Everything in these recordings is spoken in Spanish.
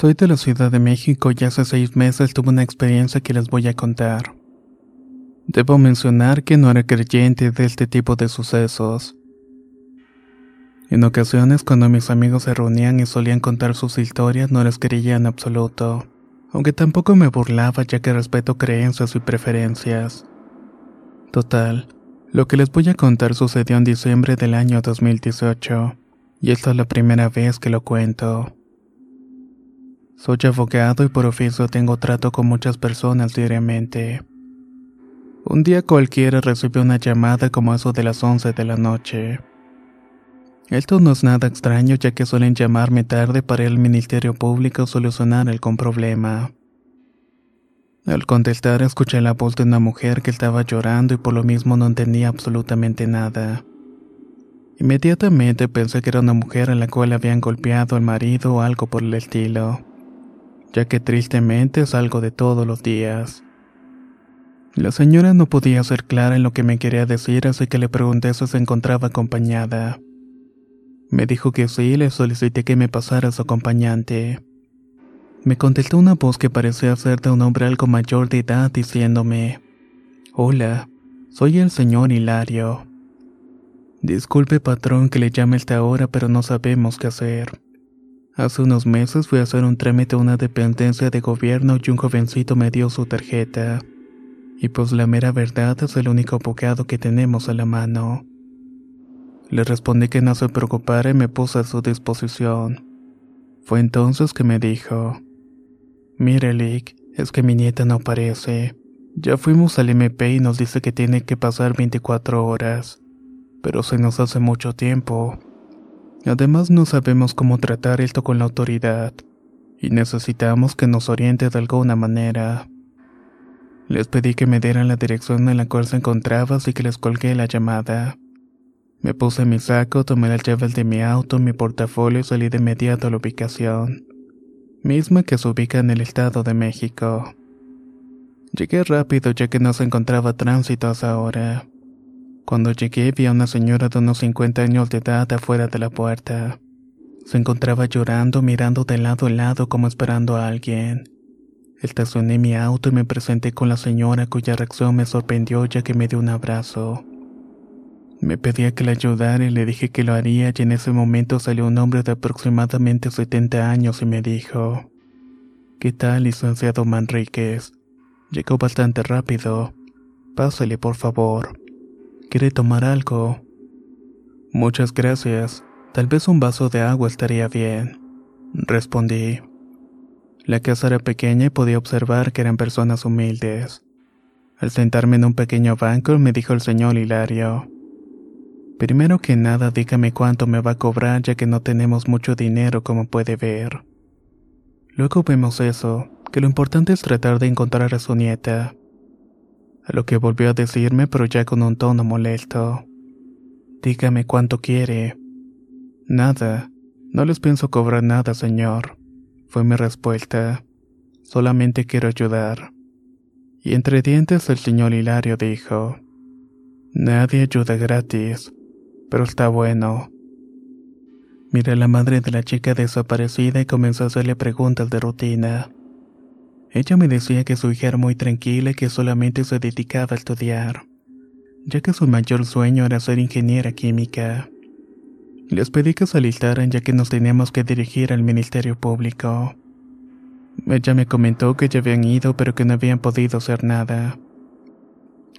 Soy de la Ciudad de México y hace seis meses tuve una experiencia que les voy a contar. Debo mencionar que no era creyente de este tipo de sucesos. En ocasiones cuando mis amigos se reunían y solían contar sus historias no les creía en absoluto, aunque tampoco me burlaba ya que respeto creencias y preferencias. Total, lo que les voy a contar sucedió en diciembre del año 2018, y esta es la primera vez que lo cuento. Soy abogado y por oficio tengo trato con muchas personas diariamente. Un día cualquiera recibió una llamada como eso de las 11 de la noche. Esto no es nada extraño ya que suelen llamarme tarde para el Ministerio Público solucionar algún problema. Al contestar escuché la voz de una mujer que estaba llorando y por lo mismo no entendía absolutamente nada. Inmediatamente pensé que era una mujer a la cual habían golpeado al marido o algo por el estilo ya que tristemente es algo de todos los días. La señora no podía ser clara en lo que me quería decir, así que le pregunté si se encontraba acompañada. Me dijo que sí y le solicité que me pasara su acompañante. Me contestó una voz que parecía ser de un hombre algo mayor de edad diciéndome, Hola, soy el señor Hilario. Disculpe patrón que le llame esta hora, pero no sabemos qué hacer. Hace unos meses fui a hacer un trámite a una dependencia de gobierno y un jovencito me dio su tarjeta. Y pues la mera verdad es el único abogado que tenemos a la mano. Le respondí que no se preocupara y me puse a su disposición. Fue entonces que me dijo, Mire Lick, es que mi nieta no aparece. Ya fuimos al MP y nos dice que tiene que pasar 24 horas, pero se nos hace mucho tiempo. Además no sabemos cómo tratar esto con la autoridad y necesitamos que nos oriente de alguna manera. Les pedí que me dieran la dirección en la cual se encontraba así que les colgué la llamada. Me puse mi saco, tomé las llaves de mi auto, mi portafolio y salí de inmediato a la ubicación, misma que se ubica en el Estado de México. Llegué rápido ya que no se encontraba tránsito a esa hora. Cuando llegué vi a una señora de unos 50 años de edad afuera de la puerta. Se encontraba llorando, mirando de lado a lado como esperando a alguien. Estacioné mi auto y me presenté con la señora cuya reacción me sorprendió ya que me dio un abrazo. Me pedía que la ayudara y le dije que lo haría y en ese momento salió un hombre de aproximadamente 70 años y me dijo, ¿Qué tal, licenciado Manríquez? Llegó bastante rápido. Pásale, por favor. ¿Quiere tomar algo? Muchas gracias. Tal vez un vaso de agua estaría bien. Respondí. La casa era pequeña y podía observar que eran personas humildes. Al sentarme en un pequeño banco me dijo el señor Hilario. Primero que nada dígame cuánto me va a cobrar ya que no tenemos mucho dinero como puede ver. Luego vemos eso, que lo importante es tratar de encontrar a su nieta a lo que volvió a decirme pero ya con un tono molesto. Dígame cuánto quiere. Nada, no les pienso cobrar nada, señor, fue mi respuesta. Solamente quiero ayudar. Y entre dientes el señor Hilario dijo, Nadie ayuda gratis, pero está bueno. Miré a la madre de la chica desaparecida y comenzó a hacerle preguntas de rutina. Ella me decía que su hija era muy tranquila y que solamente se dedicaba a estudiar. ya que su mayor sueño era ser ingeniera química. Les pedí que se alistaran ya que nos teníamos que dirigir al Ministerio Público. Ella me comentó que ya habían ido pero que no habían podido hacer nada.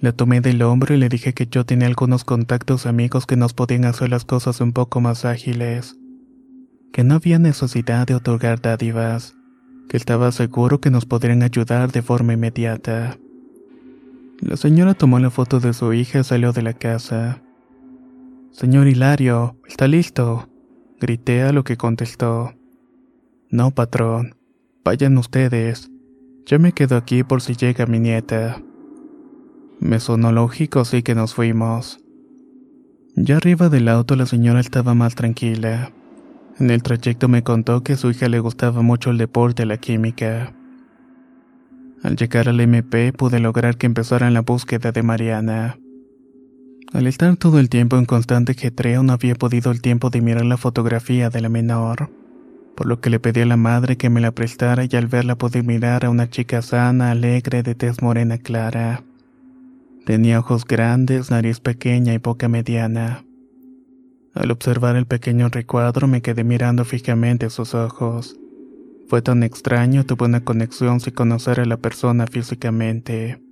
La tomé del hombro y le dije que yo tenía algunos contactos amigos que nos podían hacer las cosas un poco más ágiles, que no había necesidad de otorgar dádivas, que estaba seguro que nos podrían ayudar de forma inmediata. La señora tomó la foto de su hija y salió de la casa. Señor Hilario, ¿está listo? Grité a lo que contestó. No, patrón. Vayan ustedes. Yo me quedo aquí por si llega mi nieta. Me sonó lógico, así que nos fuimos. Ya arriba del auto la señora estaba más tranquila. En el trayecto me contó que su hija le gustaba mucho el deporte y la química. Al llegar al MP pude lograr que empezaran la búsqueda de Mariana. Al estar todo el tiempo en constante jetreo no había podido el tiempo de mirar la fotografía de la menor, por lo que le pedí a la madre que me la prestara y al verla pude mirar a una chica sana, alegre, de tez morena clara. Tenía ojos grandes, nariz pequeña y boca mediana. Al observar el pequeño recuadro me quedé mirando fijamente sus ojos. Fue tan extraño, tuve una conexión sin conocer a la persona físicamente.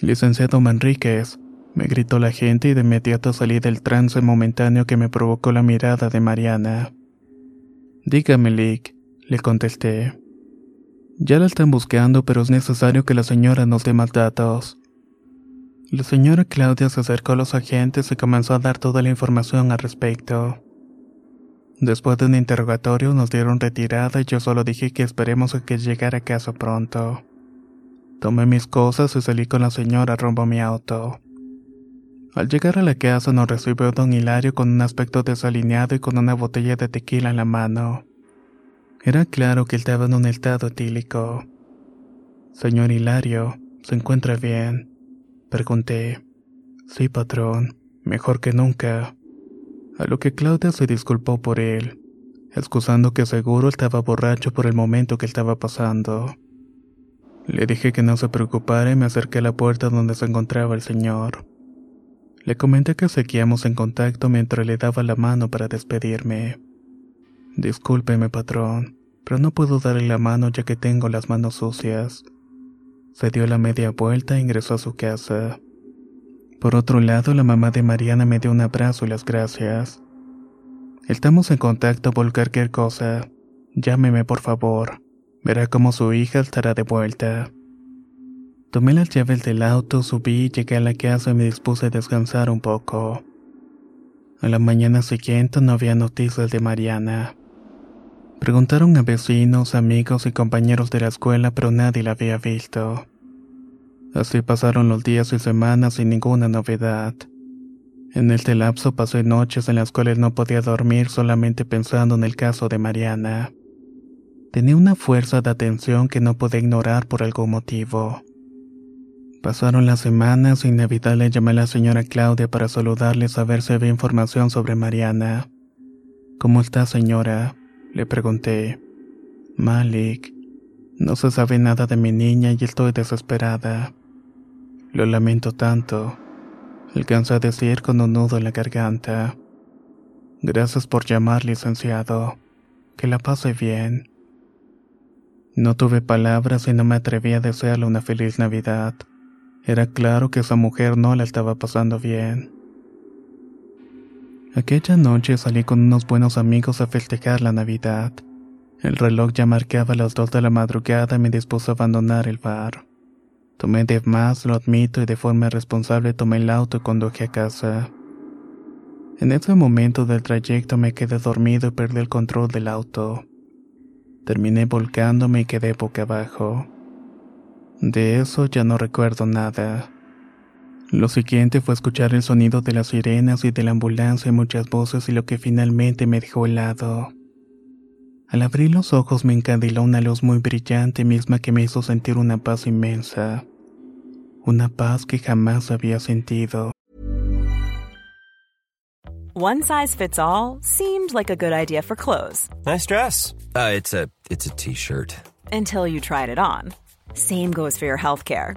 Licenciado Manríquez, me gritó la gente y de inmediato salí del trance momentáneo que me provocó la mirada de Mariana. Dígame, Lick, le contesté. Ya la están buscando, pero es necesario que la señora nos dé más datos. La señora Claudia se acercó a los agentes y comenzó a dar toda la información al respecto. Después de un interrogatorio nos dieron retirada y yo solo dije que esperemos a que llegara a casa pronto. Tomé mis cosas y salí con la señora rumbo a mi auto. Al llegar a la casa nos recibió don Hilario con un aspecto desalineado y con una botella de tequila en la mano. Era claro que estaba en un estado etílico. Señor Hilario, ¿se encuentra bien? Pregunté. Sí, patrón, mejor que nunca. A lo que Claudia se disculpó por él, excusando que seguro estaba borracho por el momento que estaba pasando. Le dije que no se preocupara y me acerqué a la puerta donde se encontraba el señor. Le comenté que seguíamos en contacto mientras le daba la mano para despedirme. Discúlpeme, patrón, pero no puedo darle la mano ya que tengo las manos sucias. Se dio la media vuelta e ingresó a su casa. Por otro lado, la mamá de Mariana me dio un abrazo y las gracias. Estamos en contacto por cualquier cosa. Llámeme por favor. Verá cómo su hija estará de vuelta. Tomé las llaves del auto, subí, llegué a la casa y me dispuse a descansar un poco. A la mañana siguiente no había noticias de Mariana. Preguntaron a vecinos, amigos y compañeros de la escuela, pero nadie la había visto. Así pasaron los días y semanas sin ninguna novedad. En este lapso pasé noches en las cuales no podía dormir solamente pensando en el caso de Mariana. Tenía una fuerza de atención que no podía ignorar por algún motivo. Pasaron las semanas y inevitable llamé a la señora Claudia para saludarle y saber si había información sobre Mariana. ¿Cómo está, señora? Le pregunté. Malik, no se sabe nada de mi niña y estoy desesperada. Lo lamento tanto. Alcanza a decir con un nudo en la garganta. Gracias por llamar, licenciado. Que la pase bien. No tuve palabras y no me atreví a desearle una feliz Navidad. Era claro que esa mujer no la estaba pasando bien. Aquella noche salí con unos buenos amigos a festejar la Navidad. El reloj ya marcaba las dos de la madrugada y me dispuso a abandonar el bar. Tomé de más, lo admito, y de forma responsable tomé el auto y conduje a casa. En ese momento del trayecto me quedé dormido y perdí el control del auto. Terminé volcándome y quedé boca abajo. De eso ya no recuerdo nada. Lo siguiente fue escuchar el sonido de las sirenas y de la ambulancia y muchas voces y lo que finalmente me dejó helado. Al abrir los ojos me encandiló una luz muy brillante misma que me hizo sentir una paz inmensa. Una paz que jamás había sentido. One size fits all seemed like a good idea for clothes. Nice dress. Uh, it's a it's a t-shirt. Until you tried it on. Same goes for your healthcare.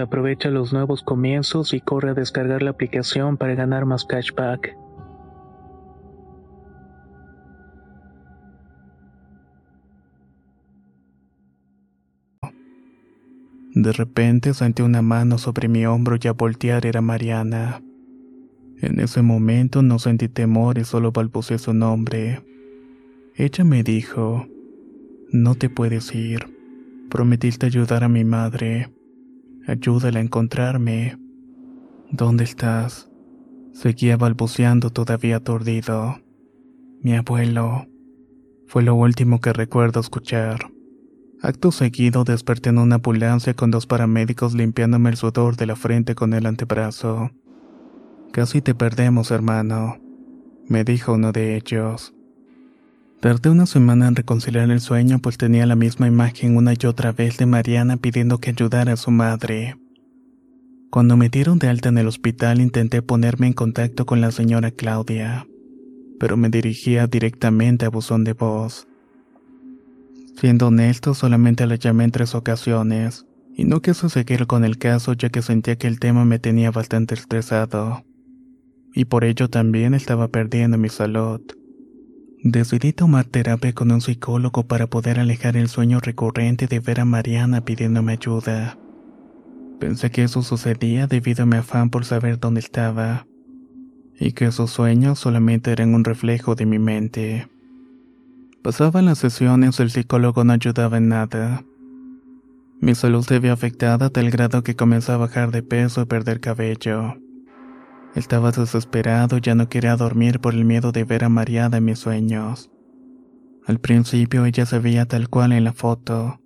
Aprovecha los nuevos comienzos y corre a descargar la aplicación para ganar más cashback. De repente sentí una mano sobre mi hombro y a voltear era Mariana. En ese momento no sentí temor y solo balbuceé su nombre. Ella me dijo, no te puedes ir. Prometiste ayudar a mi madre. Ayúdala a encontrarme. ¿Dónde estás? Seguía balbuceando todavía aturdido. Mi abuelo. Fue lo último que recuerdo escuchar. Acto seguido desperté en una ambulancia con dos paramédicos limpiándome el sudor de la frente con el antebrazo. Casi te perdemos, hermano, me dijo uno de ellos. Tardé una semana en reconciliar el sueño pues tenía la misma imagen una y otra vez de Mariana pidiendo que ayudara a su madre. Cuando me dieron de alta en el hospital intenté ponerme en contacto con la señora Claudia, pero me dirigía directamente a buzón de voz. Siendo honesto, solamente la llamé en tres ocasiones, y no quise seguir con el caso ya que sentía que el tema me tenía bastante estresado. Y por ello también estaba perdiendo mi salud. Decidí tomar terapia con un psicólogo para poder alejar el sueño recurrente de ver a Mariana pidiéndome ayuda. Pensé que eso sucedía debido a mi afán por saber dónde estaba, y que esos sueños solamente eran un reflejo de mi mente. Pasaban las sesiones, el psicólogo no ayudaba en nada. Mi salud se vio afectada a tal grado que comencé a bajar de peso y perder cabello. Estaba desesperado, ya no quería dormir por el miedo de ver a Mariana en mis sueños. Al principio ella se veía tal cual en la foto,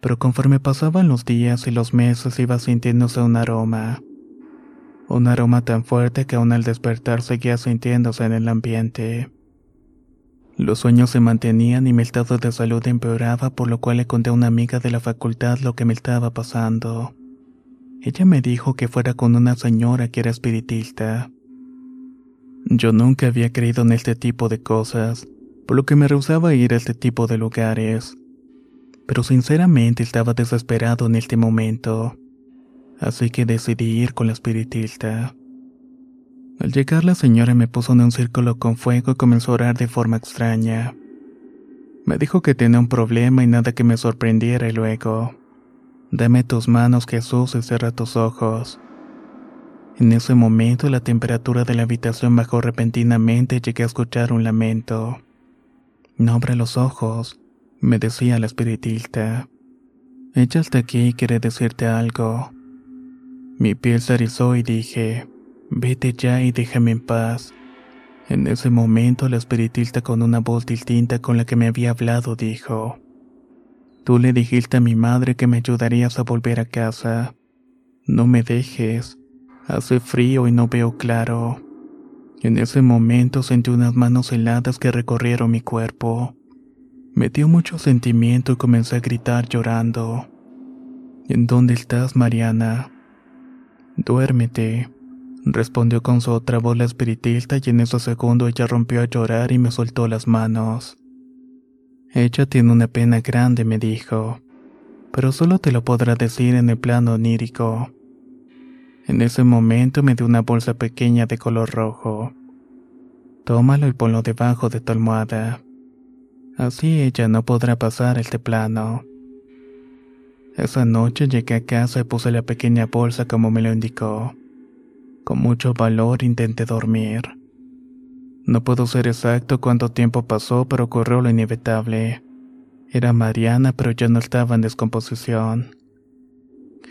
pero conforme pasaban los días y los meses iba sintiéndose un aroma. Un aroma tan fuerte que aún al despertar seguía sintiéndose en el ambiente. Los sueños se mantenían y mi estado de salud empeoraba, por lo cual le conté a una amiga de la facultad lo que me estaba pasando. Ella me dijo que fuera con una señora que era espiritista. Yo nunca había creído en este tipo de cosas, por lo que me rehusaba ir a este tipo de lugares. Pero sinceramente estaba desesperado en este momento, así que decidí ir con la espiritista. Al llegar la señora me puso en un círculo con fuego y comenzó a orar de forma extraña. Me dijo que tenía un problema y nada que me sorprendiera y luego, dame tus manos Jesús y cierra tus ojos. En ese momento la temperatura de la habitación bajó repentinamente y llegué a escuchar un lamento. No abre los ojos, me decía la espiritista. Ella está aquí y quiere decirte algo. Mi piel se erizó y dije, vete ya y déjame en paz. En ese momento la espiritista con una voz distinta con la que me había hablado dijo, Tú le dijiste a mi madre que me ayudarías a volver a casa. No me dejes. Hace frío y no veo claro. En ese momento sentí unas manos heladas que recorrieron mi cuerpo. Me dio mucho sentimiento y comencé a gritar llorando. ¿En dónde estás, Mariana? Duérmete, respondió con su otra voz la espiritista y en ese segundo ella rompió a llorar y me soltó las manos. Ella tiene una pena grande, me dijo, pero solo te lo podrá decir en el plano onírico. En ese momento me dio una bolsa pequeña de color rojo. Tómalo y ponlo debajo de tu almohada. Así ella no podrá pasar este plano. Esa noche llegué a casa y puse la pequeña bolsa como me lo indicó. Con mucho valor intenté dormir. No puedo ser exacto cuánto tiempo pasó, pero ocurrió lo inevitable. Era Mariana, pero ya no estaba en descomposición.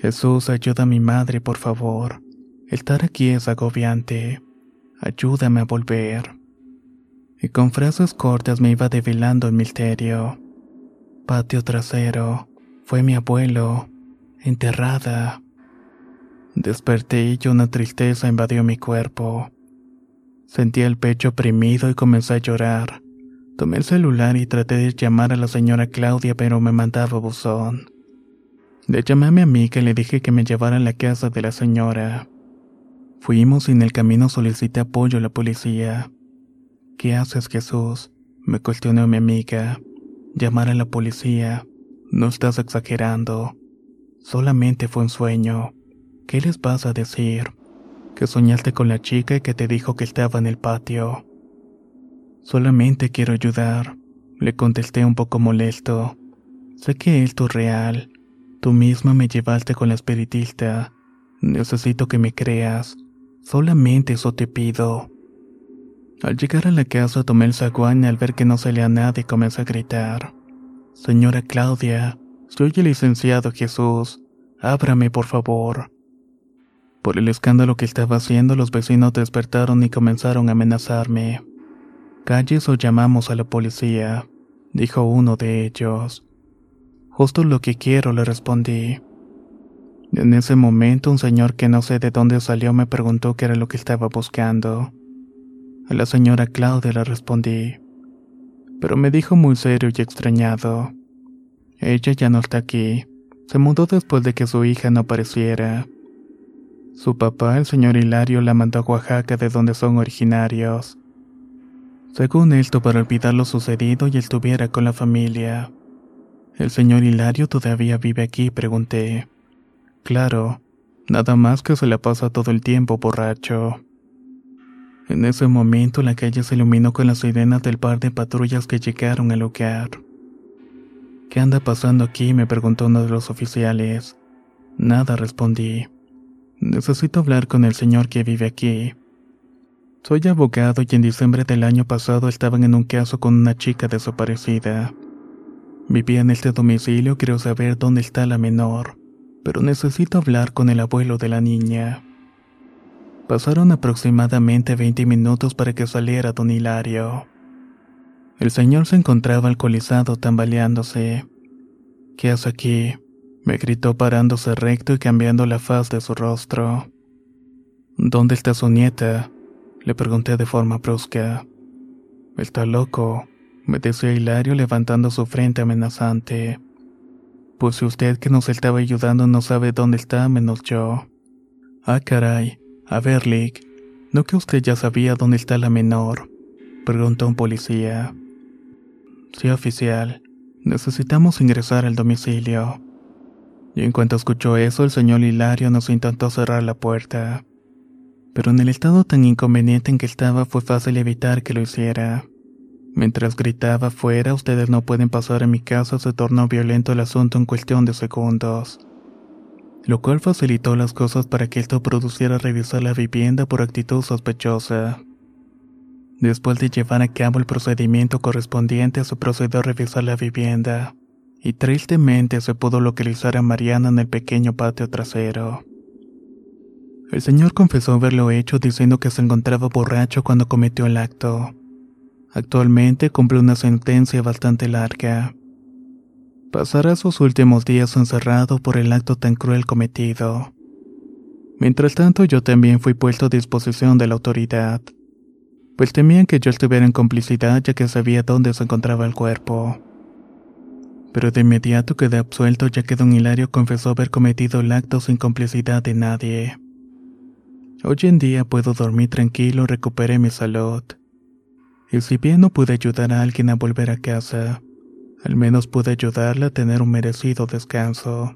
Jesús, ayuda a mi madre, por favor. Estar aquí es agobiante. Ayúdame a volver. Y con frases cortas me iba develando el misterio. Patio trasero. Fue mi abuelo. Enterrada. Desperté y una tristeza invadió mi cuerpo. Sentí el pecho oprimido y comencé a llorar. Tomé el celular y traté de llamar a la señora Claudia, pero me mandaba buzón. Le llamé a mi amiga y le dije que me llevara a la casa de la señora. Fuimos y en el camino solicité apoyo a la policía. ¿Qué haces, Jesús? me cuestionó mi amiga. Llamar a la policía. No estás exagerando. Solamente fue un sueño. ¿Qué les vas a decir? Que soñaste con la chica y que te dijo que estaba en el patio. Solamente quiero ayudar, le contesté un poco molesto. Sé que esto es real, Tú misma me llevaste con la espiritista. Necesito que me creas. Solamente eso te pido. Al llegar a la casa tomé el zaguán y al ver que no salía nadie comencé a gritar. Señora Claudia, soy el licenciado Jesús. Ábrame, por favor. Por el escándalo que estaba haciendo, los vecinos despertaron y comenzaron a amenazarme. Calles o llamamos a la policía, dijo uno de ellos. Justo lo que quiero, le respondí. En ese momento un señor que no sé de dónde salió me preguntó qué era lo que estaba buscando. A la señora Claudia le respondí, pero me dijo muy serio y extrañado. Ella ya no está aquí. Se mudó después de que su hija no apareciera. Su papá, el señor Hilario, la mandó a Oaxaca de donde son originarios. Según esto, para olvidar lo sucedido y estuviera con la familia. ¿El señor Hilario todavía vive aquí? pregunté. Claro, nada más que se la pasa todo el tiempo borracho. En ese momento la calle se iluminó con las sirenas del par de patrullas que llegaron al lugar. ¿Qué anda pasando aquí? me preguntó uno de los oficiales. Nada, respondí. Necesito hablar con el señor que vive aquí. Soy abogado y en diciembre del año pasado estaban en un caso con una chica desaparecida. Vivía en este domicilio, quiero saber dónde está la menor, pero necesito hablar con el abuelo de la niña. Pasaron aproximadamente 20 minutos para que saliera don Hilario. El señor se encontraba alcoholizado tambaleándose. ¿Qué hace aquí? Me gritó parándose recto y cambiando la faz de su rostro. ¿Dónde está su nieta? le pregunté de forma brusca. Está loco, me decía Hilario levantando su frente amenazante. Pues si usted que nos estaba ayudando no sabe dónde está, menos yo. Ah, caray. A ver, Lick, ¿no que usted ya sabía dónde está la menor? Preguntó un policía. Sí, oficial. Necesitamos ingresar al domicilio. Y en cuanto escuchó eso, el señor Hilario nos intentó cerrar la puerta. Pero en el estado tan inconveniente en que estaba fue fácil evitar que lo hiciera. Mientras gritaba fuera, ustedes no pueden pasar en mi casa, se tornó violento el asunto en cuestión de segundos. Lo cual facilitó las cosas para que esto produciera revisar la vivienda por actitud sospechosa. Después de llevar a cabo el procedimiento correspondiente, se procedió a revisar la vivienda, y tristemente se pudo localizar a Mariana en el pequeño patio trasero. El señor confesó haberlo hecho diciendo que se encontraba borracho cuando cometió el acto. Actualmente cumple una sentencia bastante larga. Pasará sus últimos días encerrado por el acto tan cruel cometido. Mientras tanto, yo también fui puesto a disposición de la autoridad, pues temían que yo estuviera en complicidad ya que sabía dónde se encontraba el cuerpo. Pero de inmediato quedé absuelto ya que don Hilario confesó haber cometido el acto sin complicidad de nadie. Hoy en día puedo dormir tranquilo recuperé mi salud. Y si bien no pude ayudar a alguien a volver a casa, al menos pude ayudarla a tener un merecido descanso.